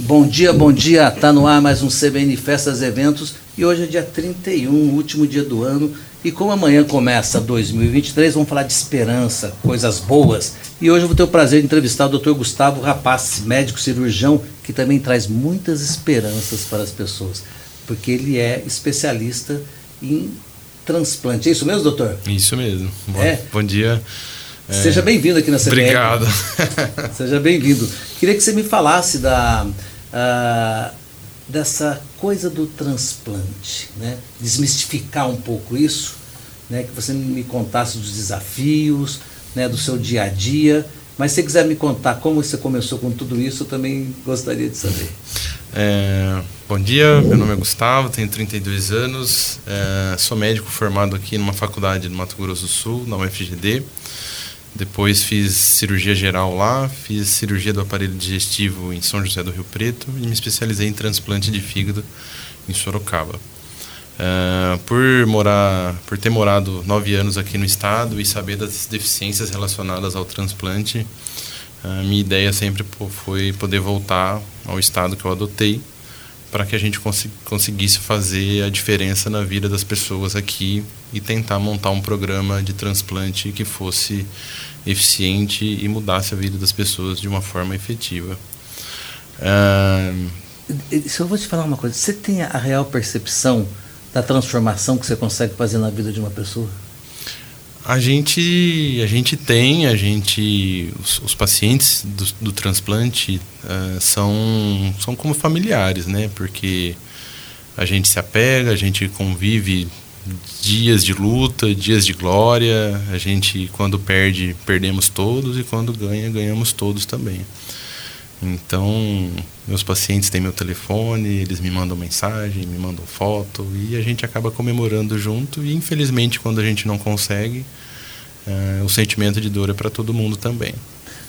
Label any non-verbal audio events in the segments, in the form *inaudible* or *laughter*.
Bom dia, bom dia. Tá no ar mais um CBN Festas Eventos e hoje é dia 31, último dia do ano. E como amanhã começa 2023, vamos falar de esperança, coisas boas. E hoje eu vou ter o prazer de entrevistar o Dr. Gustavo Rapaz, médico cirurgião, que também traz muitas esperanças para as pessoas, porque ele é especialista em transplante. É isso mesmo, doutor? Isso mesmo. Bom, é? bom dia. Seja bem-vindo aqui na CBN. Obrigado. *laughs* Seja bem-vindo. Queria que você me falasse da, uh, dessa coisa do transplante, né? desmistificar um pouco isso, né? que você me contasse dos desafios, né? do seu dia a dia. Mas se você quiser me contar como você começou com tudo isso, eu também gostaria de saber. É, bom dia, meu nome é Gustavo, tenho 32 anos, é, sou médico formado aqui numa faculdade do Mato Grosso do Sul, na UFGD. Depois fiz cirurgia geral lá, fiz cirurgia do aparelho digestivo em São José do Rio Preto e me especializei em transplante de fígado em Sorocaba. Uh, por morar, por ter morado nove anos aqui no estado e saber das deficiências relacionadas ao transplante, a minha ideia sempre foi poder voltar ao estado que eu adotei para que a gente cons conseguisse fazer a diferença na vida das pessoas aqui e tentar montar um programa de transplante que fosse eficiente e mudasse a vida das pessoas de uma forma efetiva. Uh... Se eu vou te falar uma coisa, você tem a real percepção da transformação que você consegue fazer na vida de uma pessoa? A gente, a gente tem, a gente, os, os pacientes do, do transplante uh, são, são como familiares, né? Porque a gente se apega, a gente convive dias de luta, dias de glória. A gente, quando perde, perdemos todos e quando ganha, ganhamos todos também. Então, meus pacientes têm meu telefone, eles me mandam mensagem, me mandam foto e a gente acaba comemorando junto. E infelizmente, quando a gente não consegue, uh, o sentimento de dor é para todo mundo também.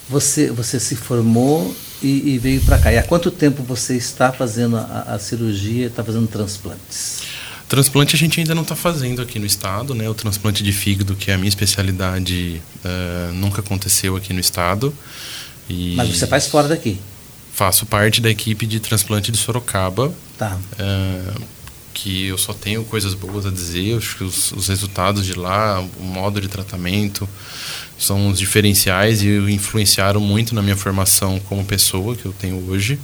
Você, você se formou e, e veio para cá. E há quanto tempo você está fazendo a, a cirurgia, está fazendo transplantes? Transplante a gente ainda não está fazendo aqui no estado, né? O transplante de fígado, que é a minha especialidade, uh, nunca aconteceu aqui no estado. E Mas você faz fora daqui? Faço parte da equipe de transplante de Sorocaba. Tá. Uh, que eu só tenho coisas boas a dizer. Acho que os, os, resultados de lá, o modo de tratamento, são os diferenciais e influenciaram muito na minha formação como pessoa que eu tenho hoje.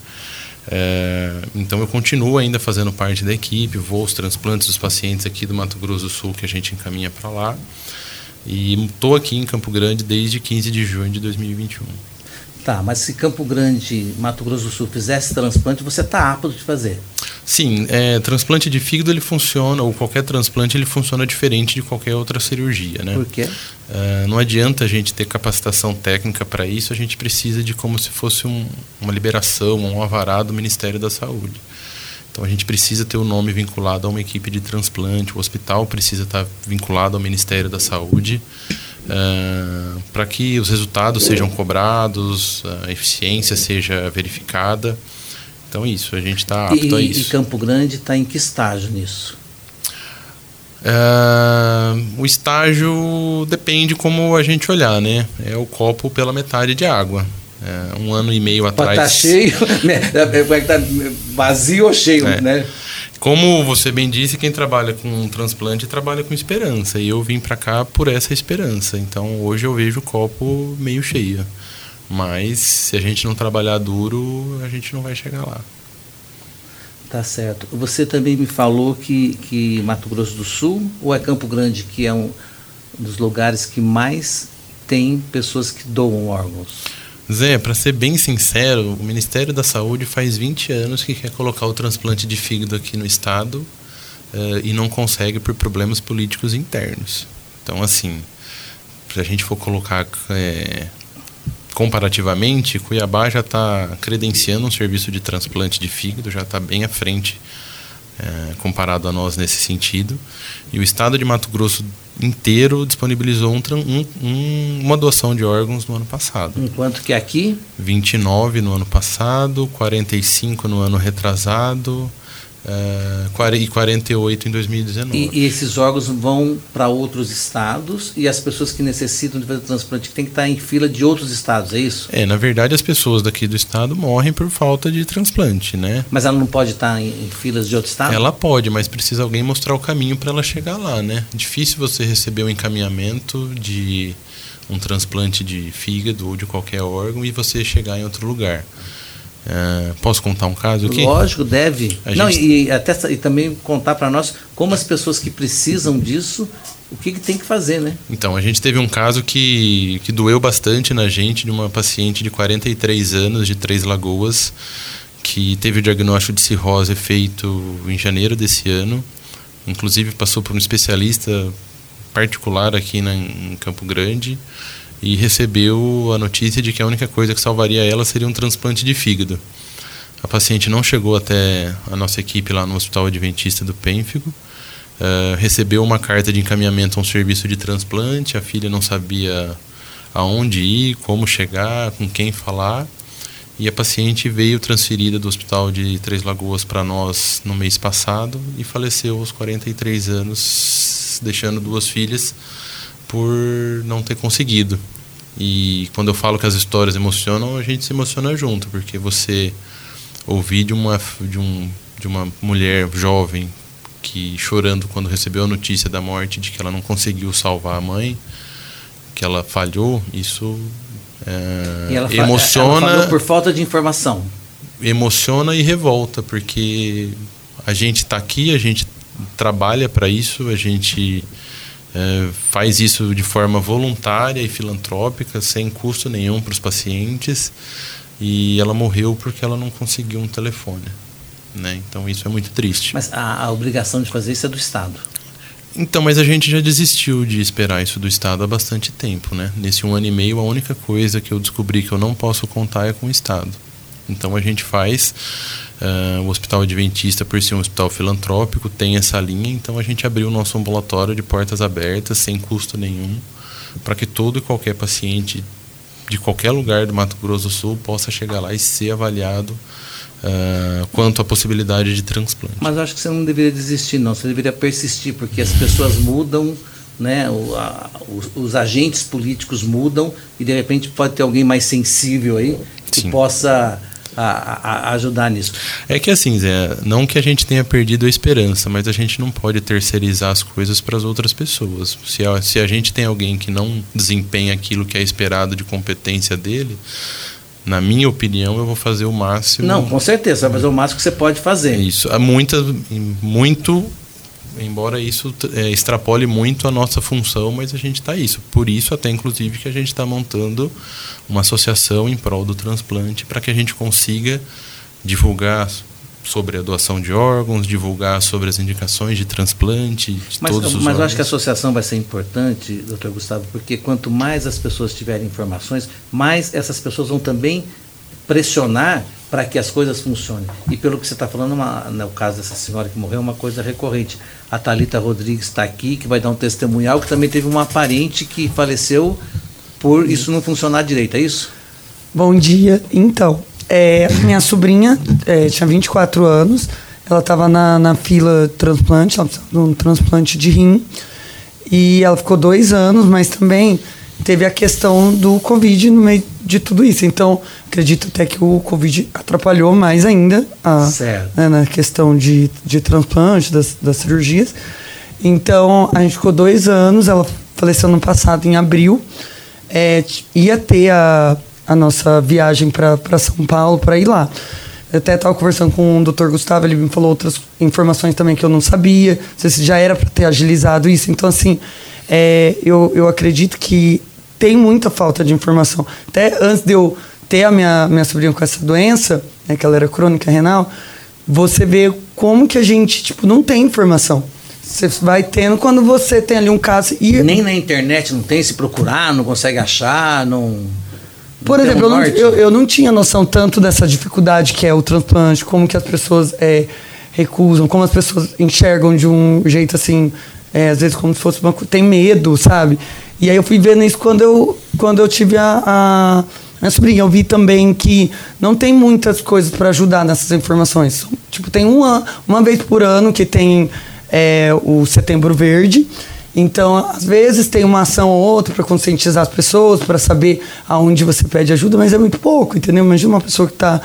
É, então eu continuo ainda fazendo parte da equipe, vou aos transplantes dos pacientes aqui do Mato Grosso do Sul que a gente encaminha para lá. E estou aqui em Campo Grande desde 15 de junho de 2021. Tá, mas se Campo Grande, Mato Grosso do Sul fizesse transplante, você está apto de fazer? Sim, é, transplante de fígado ele funciona, ou qualquer transplante ele funciona diferente de qualquer outra cirurgia, né? Por quê? É, não adianta a gente ter capacitação técnica para isso, a gente precisa de como se fosse um, uma liberação, um avará do Ministério da Saúde. Então a gente precisa ter o nome vinculado a uma equipe de transplante, o hospital precisa estar vinculado ao Ministério da Saúde. Uh, para que os resultados sejam cobrados, a eficiência seja verificada. Então, isso, a gente está apto e, a isso. E Campo Grande está em que estágio nisso? Uh, o estágio depende como a gente olhar, né? É o copo pela metade de água. É, um ano e meio atrás. Está cheio, *laughs* né? Está vazio ou cheio, é. né? Como você bem disse, quem trabalha com transplante trabalha com esperança. E eu vim para cá por essa esperança. Então hoje eu vejo o copo meio cheio. Mas se a gente não trabalhar duro, a gente não vai chegar lá. Tá certo. Você também me falou que, que Mato Grosso do Sul ou é Campo Grande que é um dos lugares que mais tem pessoas que doam órgãos? Zé, para ser bem sincero, o Ministério da Saúde faz 20 anos que quer colocar o transplante de fígado aqui no estado uh, e não consegue por problemas políticos internos. Então, assim, se a gente for colocar é, comparativamente, Cuiabá já está credenciando um serviço de transplante de fígado, já está bem à frente é, comparado a nós nesse sentido. E o estado de Mato Grosso inteiro disponibilizou um, um, uma doação de órgãos no ano passado. Enquanto que aqui? 29 no ano passado, 45 no ano retrasado, uh, e 48 em 2019. E, e esses órgãos vão para outros estados e as pessoas que necessitam de fazer transplante têm que estar em fila de outros estados, é isso? É, na verdade as pessoas daqui do estado morrem por falta de transplante, né? Mas ela não pode estar em, em filas de outro estado? Ela pode, mas precisa alguém mostrar o caminho para ela chegar lá, né? Difícil você receber um encaminhamento de um transplante de fígado ou de qualquer órgão e você chegar em outro lugar. Uh, posso contar um caso aqui? Lógico, deve. A Não, gente... e, até, e também contar para nós como as pessoas que precisam disso, o que, que, tem que fazer, né? Então, a gente teve um caso que, que doeu bastante na gente, de uma paciente de 43 anos, de Três Lagoas, que teve o diagnóstico de cirrose feito em janeiro desse ano. Inclusive, passou por um especialista particular aqui na, em Campo Grande e recebeu a notícia de que a única coisa que salvaria ela seria um transplante de fígado. A paciente não chegou até a nossa equipe lá no Hospital Adventista do Pênfigo, uh, recebeu uma carta de encaminhamento a um serviço de transplante, a filha não sabia aonde ir, como chegar, com quem falar, e a paciente veio transferida do Hospital de Três Lagoas para nós no mês passado e faleceu aos 43 anos, deixando duas filhas por não ter conseguido. E quando eu falo que as histórias emocionam, a gente se emociona junto, porque você ouvir de uma, de um, de uma mulher jovem que chorando quando recebeu a notícia da morte de que ela não conseguiu salvar a mãe, que ela falhou, isso é, e ela emociona. Ela por falta de informação. Emociona e revolta, porque a gente está aqui, a gente trabalha para isso, a gente é, faz isso de forma voluntária e filantrópica, sem custo nenhum para os pacientes, e ela morreu porque ela não conseguiu um telefone. Né? Então isso é muito triste. Mas a, a obrigação de fazer isso é do Estado. Então, mas a gente já desistiu de esperar isso do Estado há bastante tempo, né? Nesse um ano e meio, a única coisa que eu descobri que eu não posso contar é com o Estado. Então a gente faz Uh, o Hospital Adventista, por ser um hospital filantrópico, tem essa linha, então a gente abriu o nosso ambulatório de portas abertas, sem custo nenhum, para que todo e qualquer paciente de qualquer lugar do Mato Grosso do Sul possa chegar lá e ser avaliado uh, quanto à possibilidade de transplante. Mas eu acho que você não deveria desistir, não, você deveria persistir, porque as pessoas mudam. Né, o, a, os, os, agentes políticos mudam e de repente pode ter alguém mais sensível aí que Sim. possa a, a, ajudar nisso. É que assim, Zé, não que a gente tenha perdido a esperança, mas a gente não pode terceirizar as coisas para as outras pessoas. Se a, se a gente tem alguém que não desempenha aquilo que é esperado de competência dele, na minha opinião, eu vou fazer o máximo. Não, com certeza, mas é o máximo que você pode fazer. Isso. Há muita, muito embora isso é, extrapole muito a nossa função, mas a gente está isso. Por isso, até inclusive, que a gente está montando uma associação em prol do transplante para que a gente consiga divulgar sobre a doação de órgãos, divulgar sobre as indicações de transplante, de mas, todos os Mas órgãos. eu acho que a associação vai ser importante, doutor Gustavo, porque quanto mais as pessoas tiverem informações, mais essas pessoas vão também pressionar para que as coisas funcionem. E pelo que você está falando, uma, no caso dessa senhora que morreu, é uma coisa recorrente. A Talita Rodrigues está aqui, que vai dar um testemunhal, que também teve uma parente que faleceu por isso não funcionar direito, é isso? Bom dia. Então, é, minha sobrinha é, tinha 24 anos, ela estava na, na fila transplante, ela precisava de um transplante de rim, e ela ficou dois anos, mas também teve a questão do Covid no meio de tudo isso. Então, acredito até que o Covid atrapalhou mais ainda a, né, na questão de, de transplante, das, das cirurgias. Então, a gente ficou dois anos, ela faleceu no passado, em abril. É, ia ter a, a nossa viagem para São Paulo para ir lá. Eu até estava conversando com o Dr. Gustavo, ele me falou outras informações também que eu não sabia. Não sei se já era para ter agilizado isso. Então, assim, é, eu, eu acredito que tem muita falta de informação. Até antes de eu ter a minha, minha sobrinha com essa doença, né, que ela era crônica renal, você vê como que a gente tipo, não tem informação. Você vai tendo quando você tem ali um caso. E... Nem na internet não tem, se procurar, não consegue achar, não. Por exemplo, eu não, eu, eu não, tinha noção tanto dessa dificuldade que é o transplante, como que as pessoas é, recusam, como as pessoas enxergam de um jeito assim, é, às vezes como se fosse uma. tem medo, sabe? E aí eu fui vendo isso quando eu, quando eu tive a, a, sobrinha, eu vi também que não tem muitas coisas para ajudar nessas informações. Tipo, tem uma, uma vez por ano que tem é, o Setembro Verde. Então, às vezes tem uma ação ou outra para conscientizar as pessoas, para saber aonde você pede ajuda, mas é muito pouco, entendeu? Imagina uma pessoa que está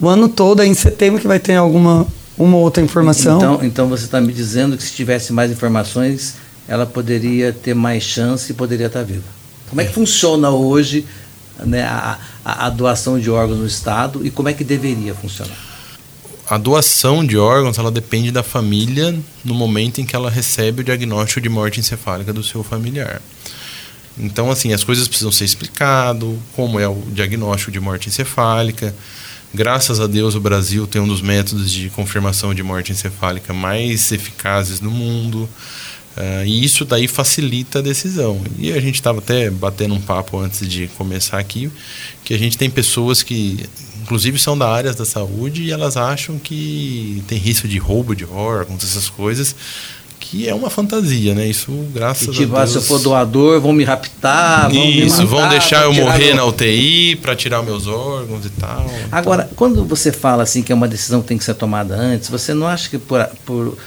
o ano todo, aí em setembro que vai ter alguma uma outra informação. Então, então você está me dizendo que se tivesse mais informações, ela poderia ter mais chance e poderia estar tá viva. Como é que funciona hoje né, a, a, a doação de órgãos no Estado e como é que deveria funcionar? a doação de órgãos ela depende da família no momento em que ela recebe o diagnóstico de morte encefálica do seu familiar. Então, assim, as coisas precisam ser explicado, como é o diagnóstico de morte encefálica. Graças a Deus, o Brasil tem um dos métodos de confirmação de morte encefálica mais eficazes no mundo. Uh, e isso daí facilita a decisão. E a gente estava até batendo um papo antes de começar aqui, que a gente tem pessoas que inclusive são da área da saúde e elas acham que tem risco de roubo de órgãos, essas coisas, que é uma fantasia, né? Isso, graças tipo, a Deus. se eu for doador, vão me raptar, vão Isso, me matar, vão deixar eu morrer meu... na UTI para tirar meus órgãos e tal. Agora, então... quando você fala assim que é uma decisão que tem que ser tomada antes, você não acha que por, por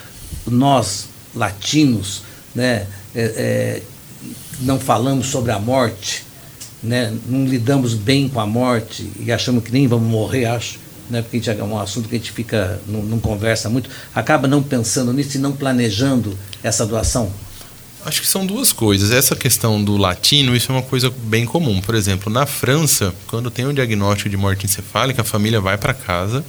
nós latinos, né, é, é, não falamos sobre a morte? né, não lidamos bem com a morte e achamos que nem vamos morrer, acho, né, porque é um assunto que a gente fica, não, não conversa muito, acaba não pensando nisso e não planejando essa doação? Acho que são duas coisas. Essa questão do latino, isso é uma coisa bem comum. Por exemplo, na França, quando tem um diagnóstico de morte encefálica, a família vai para casa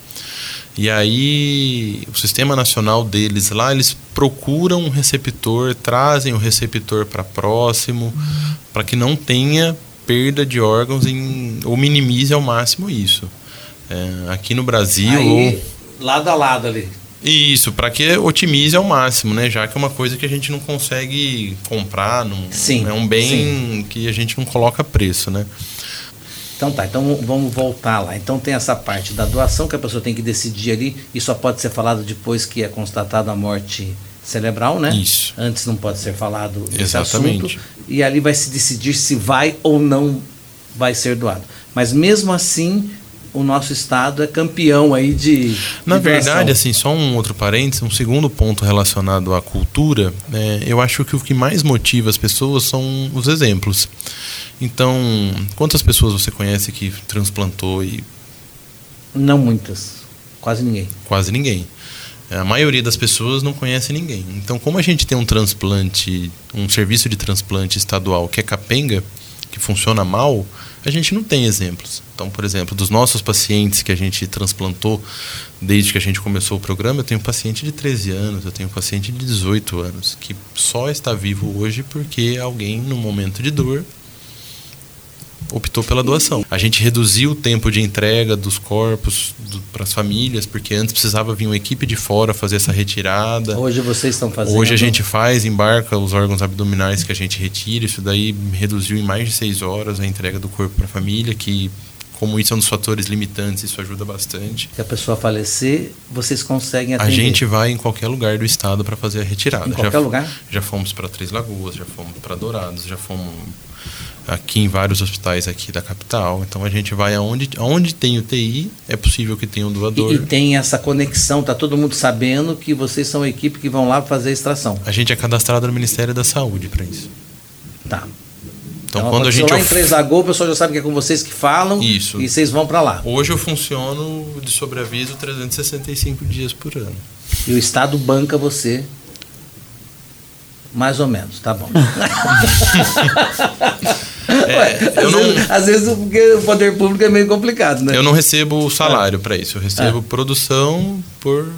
e aí o sistema nacional deles lá, eles procuram um receptor, trazem o receptor para próximo, para que não tenha perda de órgãos em, ou minimize ao máximo isso. É, aqui no Brasil. Aí, ou, lado a lado ali. Isso, para que otimize ao máximo, né? Já que é uma coisa que a gente não consegue comprar, não, sim, é um bem sim. que a gente não coloca preço, né? Então tá, então vamos voltar lá. Então tem essa parte da doação que a pessoa tem que decidir ali e só pode ser falado depois que é constatada a morte cerebral, né? Isso. Antes não pode ser falado esse Exatamente. assunto. E ali vai se decidir se vai ou não vai ser doado. Mas mesmo assim, o nosso estado é campeão aí de. Na de verdade, assim, só um outro parênteses, um segundo ponto relacionado à cultura, é, eu acho que o que mais motiva as pessoas são os exemplos. Então, quantas pessoas você conhece que transplantou e. Não muitas. Quase ninguém. Quase ninguém. A maioria das pessoas não conhece ninguém. Então, como a gente tem um transplante, um serviço de transplante estadual que é capenga, que funciona mal, a gente não tem exemplos. Então, por exemplo, dos nossos pacientes que a gente transplantou desde que a gente começou o programa, eu tenho um paciente de 13 anos, eu tenho um paciente de 18 anos, que só está vivo hoje porque alguém, no momento de dor, optou pela doação. A gente reduziu o tempo de entrega dos corpos para as famílias, porque antes precisava vir uma equipe de fora fazer essa retirada. Hoje vocês estão fazendo. Hoje a gente faz, embarca os órgãos abdominais que a gente retira, isso daí reduziu em mais de seis horas a entrega do corpo para a família, que como isso é um dos fatores limitantes, isso ajuda bastante. Se a pessoa falecer, vocês conseguem atender? A gente vai em qualquer lugar do estado para fazer a retirada. Em qualquer já, lugar? Já fomos para Três Lagoas, já fomos para Dourados, já fomos aqui em vários hospitais aqui da capital. Então a gente vai aonde, aonde tem UTI, é possível que tenha um doador. E, e tem essa conexão, tá todo mundo sabendo que vocês são a equipe que vão lá fazer a extração. A gente é cadastrado no Ministério da Saúde para isso. Tá. Então, então quando a gente lá em Três Lagoas, o pessoal já sabe que é com vocês que falam Isso. e vocês vão para lá. Hoje eu funciono de sobreaviso 365 dias por ano. E o Estado banca você mais ou menos, tá bom. *laughs* É, Ué, às, não, vezes, às, vezes, o poder público é meio complicado, né? Eu não recebo salário é. para isso. Eu recebo é. produção por,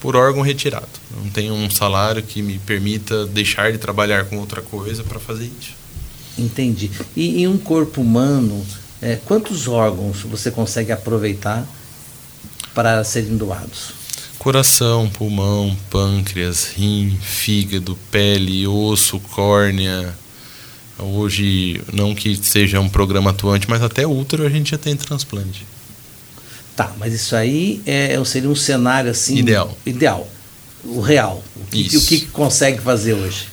por órgão retirado. Não tenho um salário que me permita deixar de trabalhar com outra coisa para fazer isso. Entendi. E em um corpo humano, é, quantos órgãos você consegue aproveitar para serem doados? Coração, pulmão, pâncreas, rim, fígado, pele, osso, córnea, Hoje, não que seja um programa atuante, mas até útero a gente já tem transplante. Tá, mas isso aí é, seria um cenário assim. Ideal. Ideal. O real. O que, o que consegue fazer hoje?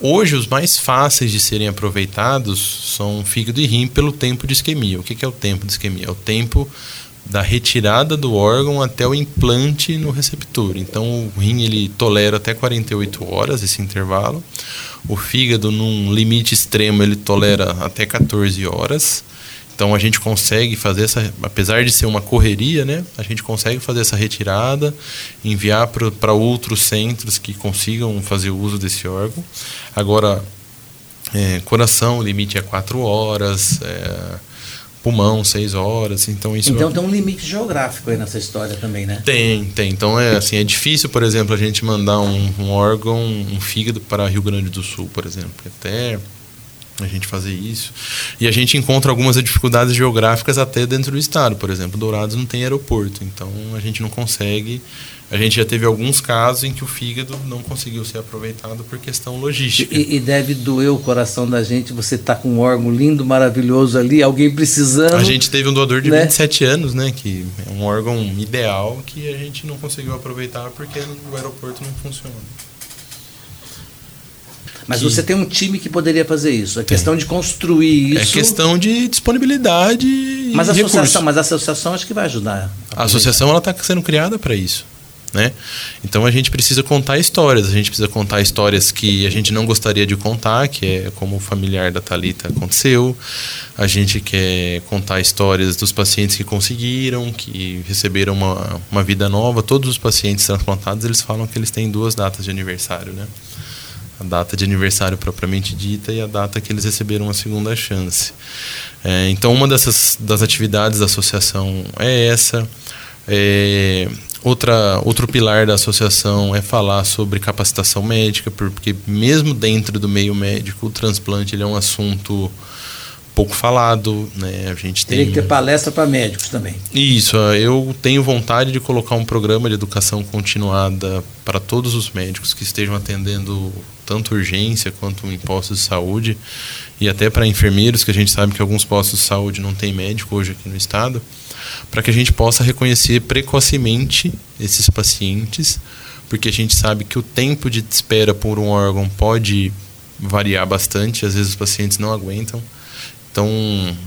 Hoje, os mais fáceis de serem aproveitados são fígado e rim pelo tempo de isquemia. O que é o tempo de isquemia? É o tempo da retirada do órgão até o implante no receptor. Então, o rim ele tolera até 48 horas esse intervalo. O fígado, num limite extremo, ele tolera até 14 horas. Então a gente consegue fazer essa, apesar de ser uma correria, né? A gente consegue fazer essa retirada, enviar para outros centros que consigam fazer uso desse órgão. Agora, é, coração, o limite é 4 horas. É, pulmão, seis horas. Então isso Então tem um limite geográfico aí nessa história também, né? Tem, tem. Então é assim, é difícil, por exemplo, a gente mandar um, um órgão, um fígado para Rio Grande do Sul, por exemplo. Até a gente fazer isso. E a gente encontra algumas dificuldades geográficas até dentro do estado. Por exemplo, Dourados não tem aeroporto, então a gente não consegue. A gente já teve alguns casos em que o fígado não conseguiu ser aproveitado por questão logística. E, e deve doer o coração da gente. Você está com um órgão lindo, maravilhoso ali, alguém precisando. A gente teve um doador de né? 27 anos, né? Que é um órgão ideal que a gente não conseguiu aproveitar porque o aeroporto não funciona. Mas que... você tem um time que poderia fazer isso. É tem. questão de construir é isso. É questão de disponibilidade. Mas a associação, mas a associação acho que vai ajudar. A, a associação ela está sendo criada para isso. Né? Então a gente precisa contar histórias, a gente precisa contar histórias que a gente não gostaria de contar, que é como o familiar da Talita aconteceu. A gente quer contar histórias dos pacientes que conseguiram, que receberam uma, uma vida nova. Todos os pacientes transplantados eles falam que eles têm duas datas de aniversário, né? a data de aniversário propriamente dita e a data que eles receberam a segunda chance. É, então, uma dessas das atividades da associação é essa. É, outra, outro pilar da associação é falar sobre capacitação médica, porque mesmo dentro do meio médico, o transplante ele é um assunto pouco falado, né? A gente Teria tem que ter palestra para médicos também. Isso, eu tenho vontade de colocar um programa de educação continuada para todos os médicos que estejam atendendo tanto urgência quanto em postos de saúde e até para enfermeiros, que a gente sabe que alguns postos de saúde não tem médico hoje aqui no estado, para que a gente possa reconhecer precocemente esses pacientes, porque a gente sabe que o tempo de espera por um órgão pode variar bastante, às vezes os pacientes não aguentam. Então,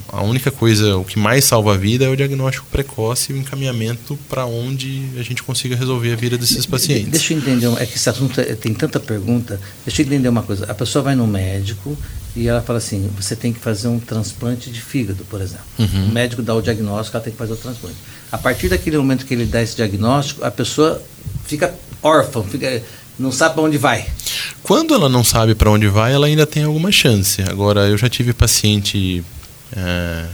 a única coisa, o que mais salva a vida é o diagnóstico precoce e o encaminhamento para onde a gente consiga resolver a vida desses pacientes. Deixa eu entender, é que esse assunto é, tem tanta pergunta. Deixa eu entender uma coisa. A pessoa vai no médico e ela fala assim: você tem que fazer um transplante de fígado, por exemplo. Uhum. O médico dá o diagnóstico, ela tem que fazer o transplante. A partir daquele momento que ele dá esse diagnóstico, a pessoa fica órfã, fica, não sabe para onde vai. Quando ela não sabe para onde vai, ela ainda tem alguma chance. Agora, eu já tive paciente é,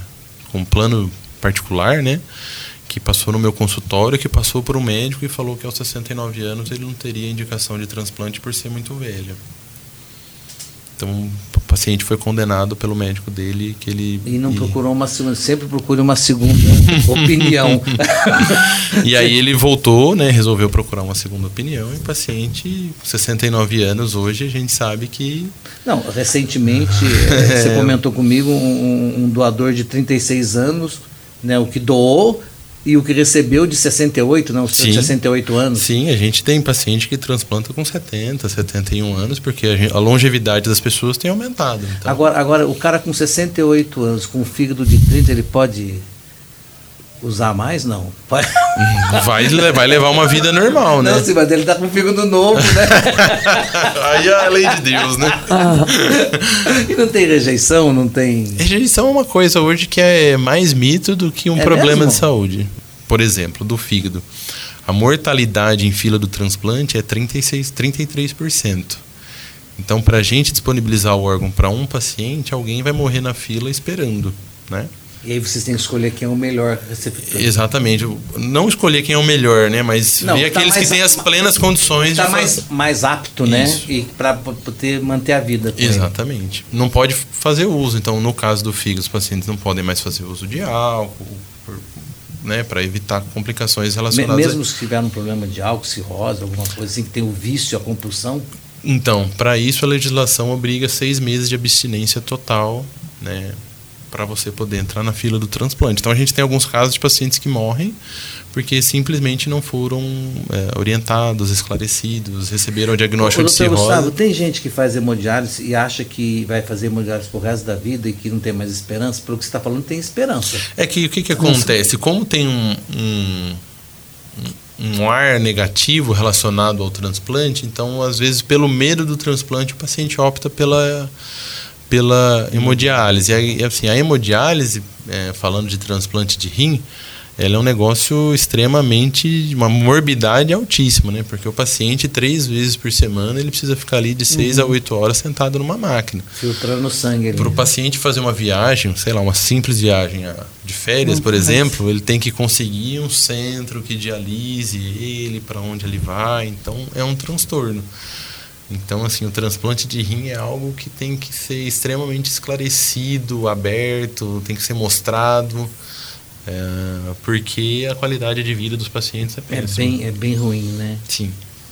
com plano particular, né? Que passou no meu consultório, que passou por um médico e falou que aos 69 anos ele não teria indicação de transplante por ser muito velho. Então, o paciente foi condenado pelo médico dele que ele e não e... procurou uma segunda, sempre procure uma segunda *laughs* opinião. *laughs* e aí ele voltou, né, resolveu procurar uma segunda opinião e o paciente, 69 anos hoje, a gente sabe que Não, recentemente é. *laughs* você comentou comigo um, um doador de 36 anos, né, o que doou e o que recebeu de 68, não, Sim. 68 anos. Sim, a gente tem paciente que transplanta com 70, 71 anos, porque a, gente, a longevidade das pessoas tem aumentado. Então. Agora, agora, o cara com 68 anos, com um fígado de 30, ele pode usar mais? Não. Vai, vai levar uma vida normal, né? Não, sim, mas ele tá com fígado novo, né? *laughs* Aí é a lei de Deus, né? Ah. *laughs* E não tem rejeição, não tem. Rejeição é uma coisa hoje que é mais mito do que um é problema mesmo? de saúde. Por exemplo, do fígado. A mortalidade em fila do transplante é 36, 33%. Então, para a gente disponibilizar o órgão para um paciente, alguém vai morrer na fila esperando, né? E aí vocês têm que escolher quem é o melhor receptor. Exatamente. Não escolher quem é o melhor, né? Mas Não, ver tá aqueles que têm as plenas condições tá de mais, mais apto, né? Isso. E para poder manter a vida. Exatamente. Ele. Não pode fazer uso. Então, no caso do fígado, os pacientes não podem mais fazer uso de álcool, né? Para evitar complicações relacionadas. Mesmo a... se tiver um problema de álcool, cirrose, alguma coisa assim, que tem o vício, a compulsão. Então, para isso a legislação obriga seis meses de abstinência total, né? Para você poder entrar na fila do transplante. Então a gente tem alguns casos de pacientes que morrem porque simplesmente não foram é, orientados, esclarecidos, receberam o diagnóstico Ô, de cirrose. Gustavo, tem gente que faz hemodiálise e acha que vai fazer hemodiálise pro resto da vida e que não tem mais esperança. Pelo que você está falando, tem esperança. É que o que, que acontece? Como tem um, um, um ar negativo relacionado ao transplante, então às vezes pelo medo do transplante o paciente opta pela pela hemodiálise. E assim, a hemodiálise, é, falando de transplante de rim, ela é um negócio extremamente uma morbidade altíssima, né? Porque o paciente três vezes por semana ele precisa ficar ali de seis uhum. a oito horas sentado numa máquina, filtrando sangue. Para o paciente fazer uma viagem, sei lá, uma simples viagem de férias, por exemplo, ele tem que conseguir um centro que dialise ele para onde ele vai. Então é um transtorno. Então, assim, o transplante de rim é algo que tem que ser extremamente esclarecido, aberto, tem que ser mostrado. É, porque a qualidade de vida dos pacientes é péssima. É bem, é bem ruim, né? Sim.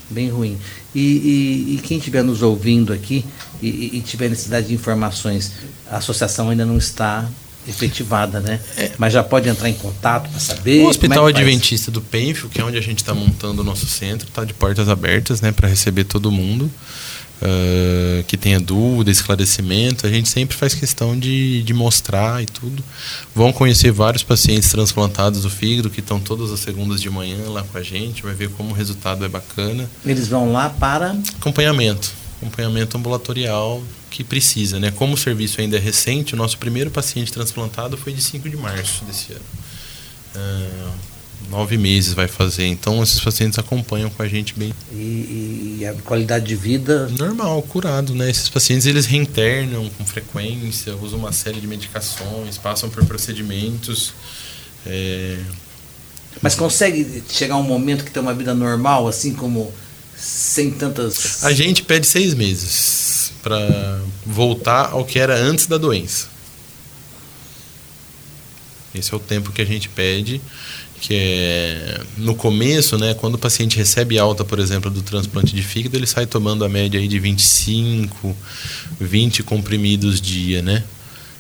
Bem ruim. E, e, e quem estiver nos ouvindo aqui e, e, tiver necessidade de informações, a associação ainda não está efetivada, né? É. Mas já pode entrar em contato para saber. O Hospital é Adventista do Penfio, que é onde a gente está montando o nosso centro, está de portas abertas, né, para receber todo mundo uh, que tenha dúvida, esclarecimento, a gente sempre faz questão de, de mostrar e tudo. Vão conhecer vários pacientes transplantados do fígado que estão todas as segundas de manhã lá com a gente, vai ver como o resultado é bacana. Eles vão lá para acompanhamento, acompanhamento ambulatorial que precisa, né? Como o serviço ainda é recente, o nosso primeiro paciente transplantado foi de 5 de março desse ano. Uh, nove meses vai fazer. Então esses pacientes acompanham com a gente bem. E, e, a qualidade de vida? Normal, curado, né? Esses pacientes eles reinternam com frequência, usam uma série de medicações, passam por procedimentos. É... Mas consegue chegar um momento que tem uma vida normal, assim como sem tantas. A gente pede seis meses para voltar ao que era antes da doença. Esse é o tempo que a gente pede que é no começo, né, quando o paciente recebe alta, por exemplo, do transplante de fígado, ele sai tomando a média aí de 25, 20 comprimidos dia, né?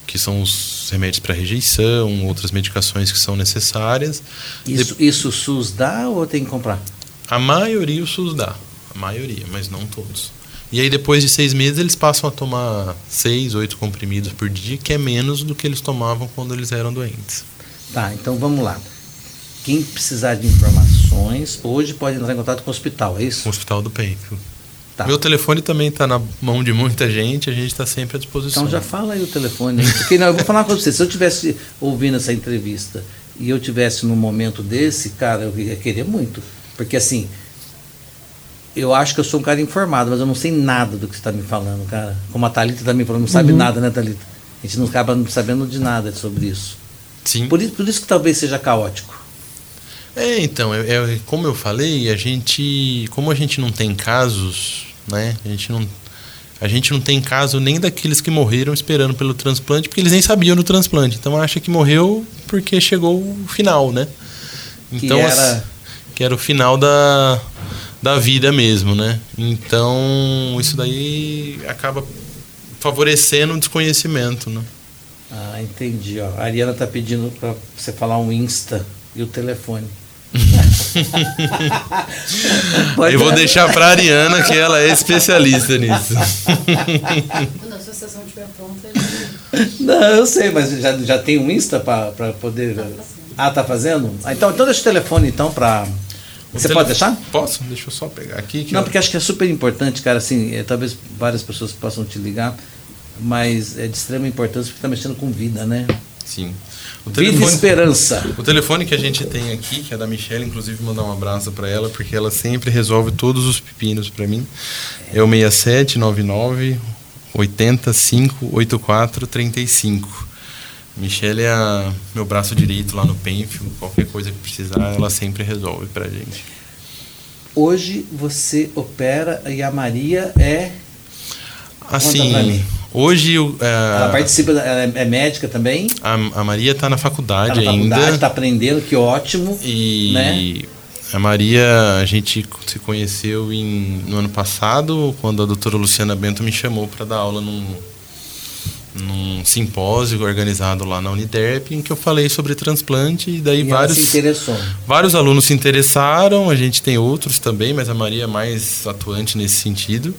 Que são os remédios para rejeição, outras medicações que são necessárias. Isso, isso o SUS dá ou tem que comprar? A maioria o SUS dá, maioria, mas não todos. E aí depois de seis meses eles passam a tomar seis, oito comprimidos por dia, que é menos do que eles tomavam quando eles eram doentes. Tá, então vamos lá. Quem precisar de informações, hoje pode entrar em contato com o hospital, é isso? O Hospital do Peito. Tá. Meu telefone também está na mão de muita gente, a gente está sempre à disposição. Então já fala aí o telefone. Porque não, eu vou falar com você, se eu tivesse ouvindo essa entrevista e eu tivesse num momento desse, cara, eu ia querer muito. Porque assim, eu acho que eu sou um cara informado, mas eu não sei nada do que você está me falando, cara. Como a Thalita também falou, não sabe uhum. nada, né, Thalita? A gente não acaba sabendo de nada sobre isso. Sim. Por isso, por isso que talvez seja caótico. É, então, é, é, como eu falei, a gente, como a gente não tem casos, né? A gente não, a gente não tem caso nem daqueles que morreram esperando pelo transplante, porque eles nem sabiam do transplante. Então acha que morreu porque chegou o final, né? Então, que era, que era o final da, da vida mesmo, né? Então isso daí acaba favorecendo o desconhecimento, né? Ah, entendi. Ó. A Ariana tá pedindo para você falar um Insta e o telefone. *laughs* Eu vou deixar para a Ariana, que ela é especialista nisso. *laughs* Quando a associação estiver pronta, Não, eu sei, mas já, já tem um Insta para poder. Tá ah, tá fazendo? Ah, então, então deixa o telefone então para. Você pode deixar? Posso, deixa eu só pegar aqui. Não, eu... porque acho que é super importante, cara, assim, é, talvez várias pessoas possam te ligar, mas é de extrema importância porque está mexendo com vida, né? Sim. O telefone, Vida e esperança. O telefone que a gente tem aqui, que é da Michelle, inclusive mandar um abraço para ela, porque ela sempre resolve todos os pepinos para mim. É o 6799 85 84 35. Michelle é a, meu braço direito lá no Penfio. Qualquer coisa que precisar, ela sempre resolve pra gente. Hoje você opera e a Maria é. Assim, Hoje. Uh, ela participa, ela é médica também? A, a Maria está na faculdade tá na ainda. Faculdade, está aprendendo, que ótimo. E né? a Maria, a gente se conheceu em, no ano passado, quando a doutora Luciana Bento me chamou para dar aula num, num simpósio organizado lá na Uniderp, em que eu falei sobre transplante e daí E vários vários alunos se interessaram, a gente tem outros também, mas a Maria é mais atuante nesse sentido.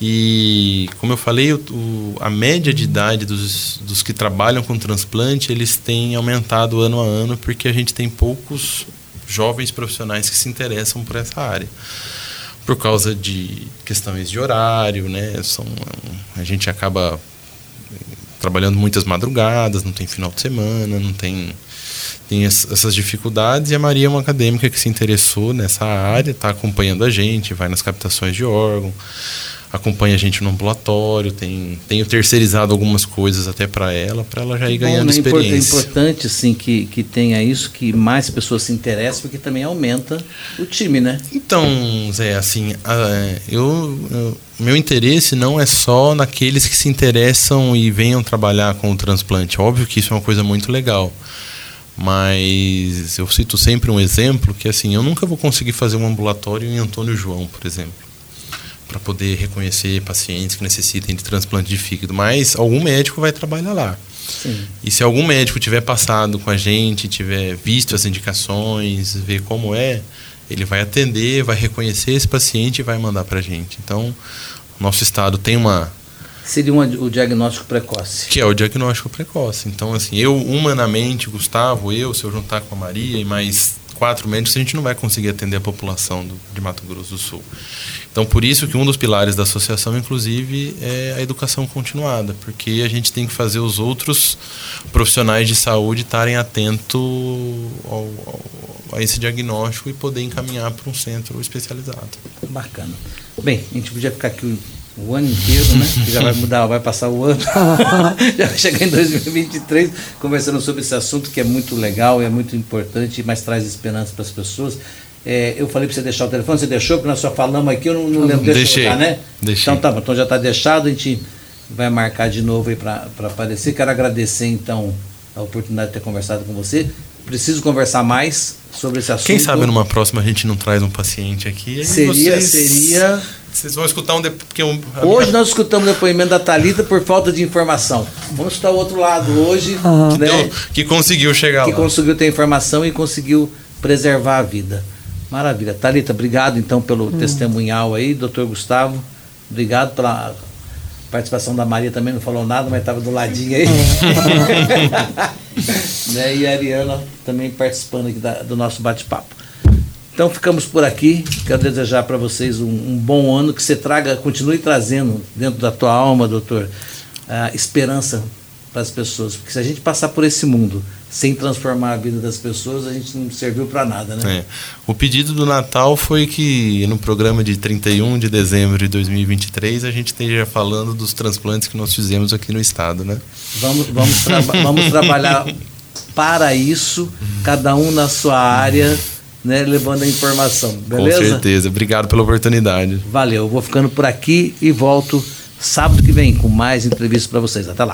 E, como eu falei, o- a média de idade dos, dos que trabalham com transplante, eles têm aumentado ano a ano, porque a gente tem poucos jovens profissionais que se interessam por essa área. Por causa de questões de horário, né? São, a gente acaba trabalhando muitas madrugadas, não tem final de semana, não tem tem es- essas dificuldades. E a Maria é uma acadêmica que se interessou nessa área, está acompanhando a gente, vai nas captações de órgão, acompanha a gente no ambulatório, tem tenho terceirizado algumas coisas até para ela, para ela já ir ganhando Bom, né? É experiência. É importante, sim, que, que tenha isso, que mais pessoas se interessem, porque também aumenta o time, né? Então, Zé, assim, eu, eu- meu interesse não é só naqueles que se interessam e venham trabalhar com o transplante. Óbvio que isso é uma coisa muito legal. Mas eu cito sempre um exemplo que assim, eu nunca vou conseguir fazer um ambulatório em Antônio João, por exemplo, para poder reconhecer pacientes que necessitem de transplante de fígado, mas algum médico vai trabalhar lá. Sim. E se algum médico tiver passado com a gente, tiver visto as indicações, ver como é, ele vai atender, vai reconhecer esse paciente e vai mandar para a gente. Então, nosso estado tem uma Seria uma- o diagnóstico precoce. que é o diagnóstico precoce. Então, assim, eu humanamente, Gustavo, eu, se eu juntar com a Maria e mais quatro médicos, a gente não vai conseguir atender a população do, de Mato Grosso do Sul. Então, por isso que um dos pilares da associação, inclusive, é a educação continuada, porque a gente tem que fazer os outros profissionais de saúde estarem atentos ao- ao- a esse diagnóstico e poder encaminhar para um centro especializado. Bacana. Bem, a gente podia ficar aqui o, ano inteiro, né? Que já vai mudar, vai passar o ano. *laughs* já vai chegar em 2023 conversando sobre esse assunto que é muito legal, é muito importante, mas traz esperança para as pessoas. É, eu falei para você deixar o telefone, você deixou, porque nós só falamos aqui, eu não, não lembro. Deixei, botar, né? deixei. Então tá bom, então já está deixado, a gente vai marcar de novo aí para aparecer. Quero agradecer então a oportunidade de ter conversado com você. Preciso conversar mais sobre esse assunto. Quem sabe numa próxima a gente não traz um paciente aqui? Seria, vocês- seria. Vocês vão escutar um. De... Porque um a Hoje minha- nós escutamos o depoimento da Talita por falta de informação. Vamos escutar o outro lado hoje, né, Deu- que conseguiu chegar que lá. conseguiu ter informação e conseguiu preservar a vida. Maravilha. Talita, obrigado então pelo testemunhal aí, doutor Gustavo. Obrigado pela participação da Maria também, não falou nada, mas estava do ladinho aí. *laughs* Né, E a Ariana também participando aqui da- do nosso bate-papo. Então ficamos por aqui. Quero desejar para vocês um, um bom ano, que você traga, continue trazendo dentro da tua alma, doutor, a esperança para as pessoas. Porque se a gente passar por esse mundo sem transformar a vida das pessoas, a gente não serviu para nada, né? É. O pedido do Natal foi que no programa de 31 de dezembro de 2023 a gente esteja falando dos transplantes que nós fizemos aqui no estado, né? Vamos, vamos, traba- vamos trabalhar *laughs* para isso, cada um na sua área, né, levando a informação. Beleza? Com certeza. Obrigado pela oportunidade. Valeu, vou ficando por aqui e volto sábado que vem com mais entrevistas para vocês. Até lá.